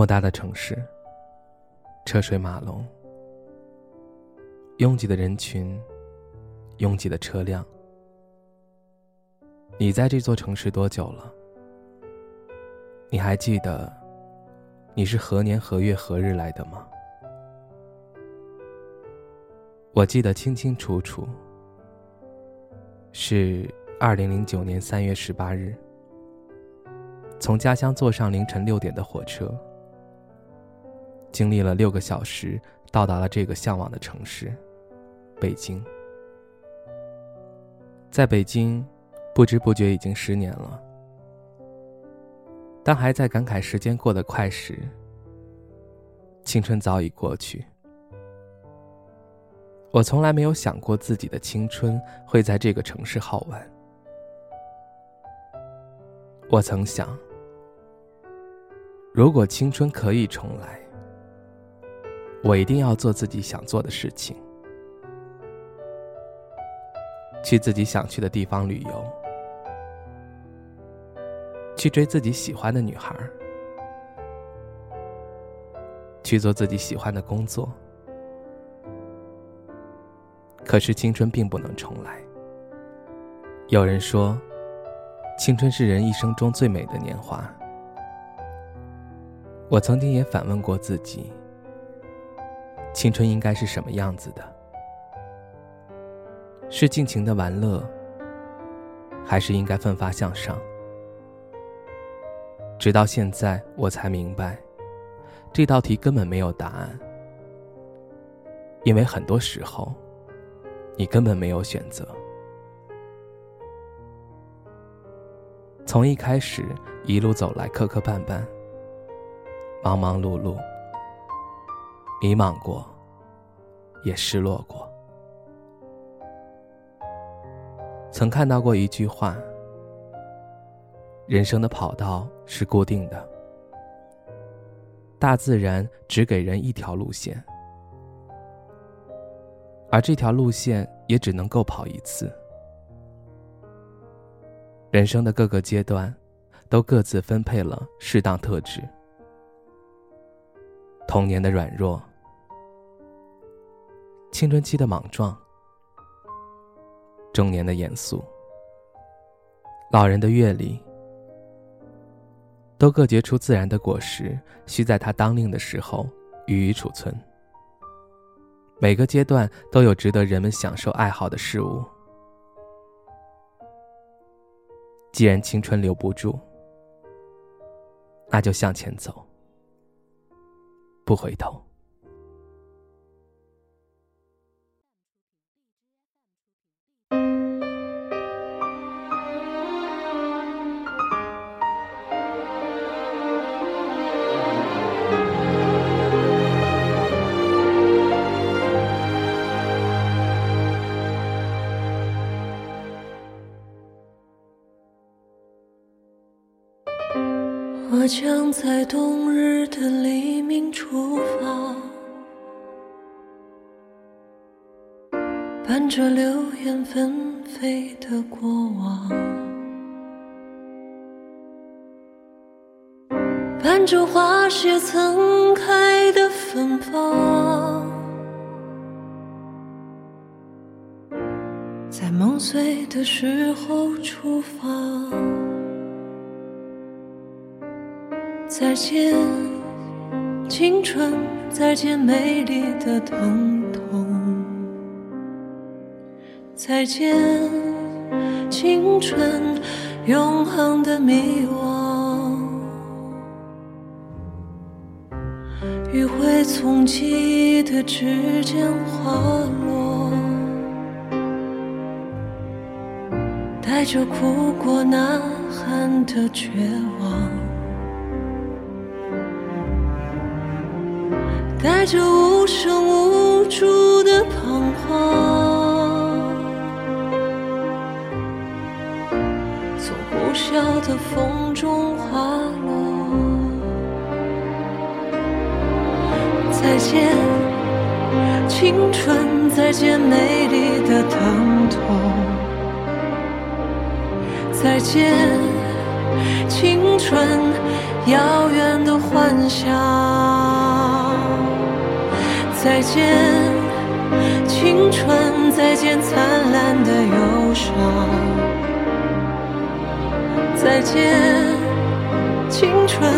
偌大的城市，车水马龙，拥挤的人群，拥挤的车辆。你在这座城市多久了？你还记得你是何年何月何日来的吗？我记得清清楚楚，是二零零九年三月十八日，从家乡坐上凌晨六点的火车。经历了六个小时，到达了这个向往的城市——北京。在北京，不知不觉已经十年了。当还在感慨时间过得快时，青春早已过去。我从来没有想过自己的青春会在这个城市耗完。我曾想，如果青春可以重来。我一定要做自己想做的事情，去自己想去的地方旅游，去追自己喜欢的女孩，去做自己喜欢的工作。可是青春并不能重来。有人说，青春是人一生中最美的年华。我曾经也反问过自己。青春应该是什么样子的？是尽情的玩乐，还是应该奋发向上？直到现在，我才明白，这道题根本没有答案，因为很多时候，你根本没有选择。从一开始一路走来，磕磕绊绊，忙忙碌碌。迷茫过，也失落过。曾看到过一句话：“人生的跑道是固定的，大自然只给人一条路线，而这条路线也只能够跑一次。人生的各个阶段，都各自分配了适当特质，童年的软弱。”青春期的莽撞，中年的严肃，老人的阅历，都各结出自然的果实，需在它当令的时候予以储存。每个阶段都有值得人们享受爱好的事物。既然青春留不住，那就向前走，不回头。我将在冬日的黎明出发，伴着流言纷飞的过往，伴着花谢曾开的芬芳，在梦碎的时候出发。再见，青春；再见，美丽的疼痛；再见，青春，永恒的迷惘。余晖从记忆的指尖滑落，带着哭过、呐喊的绝望。带着无声无助的彷徨，从呼啸的风中滑落。再见，青春；再见，美丽的疼痛；再见，青春遥远的幻想。再见，青春，再见灿烂的忧伤。再见，青春，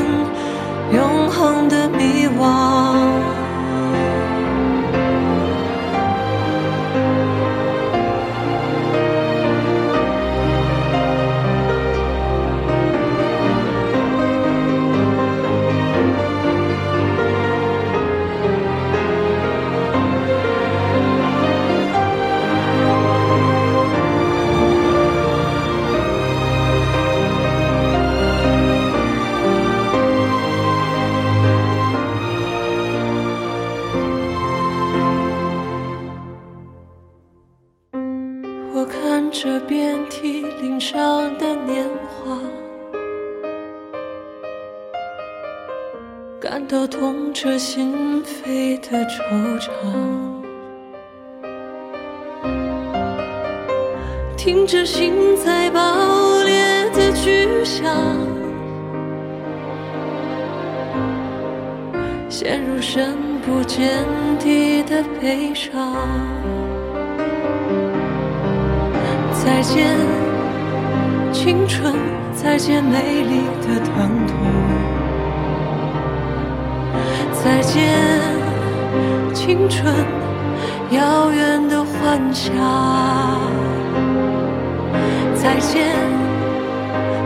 这遍体鳞伤的年华，感到痛彻心扉的惆怅，听着心在爆裂的巨响，陷入深不见底的悲伤。再见，青春，再见美丽的疼痛。再见，青春，遥远的幻想。再见，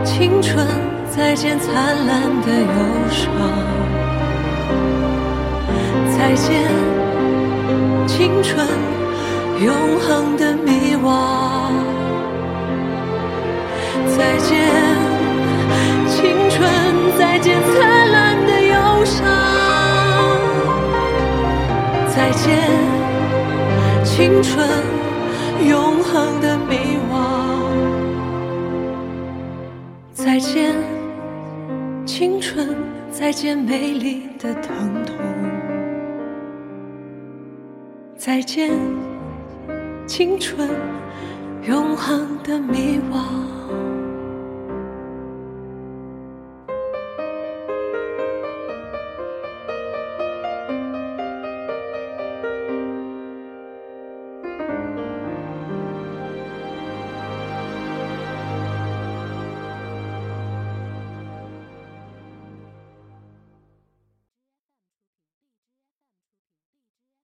青春，再见灿烂的忧伤。再见，青春，永恒的迷惘。再见，青春！再见，灿烂的忧伤！再见，青春，永恒的迷惘！再见，青春！再见，美丽的疼痛！再见，青春，永恒的迷惘！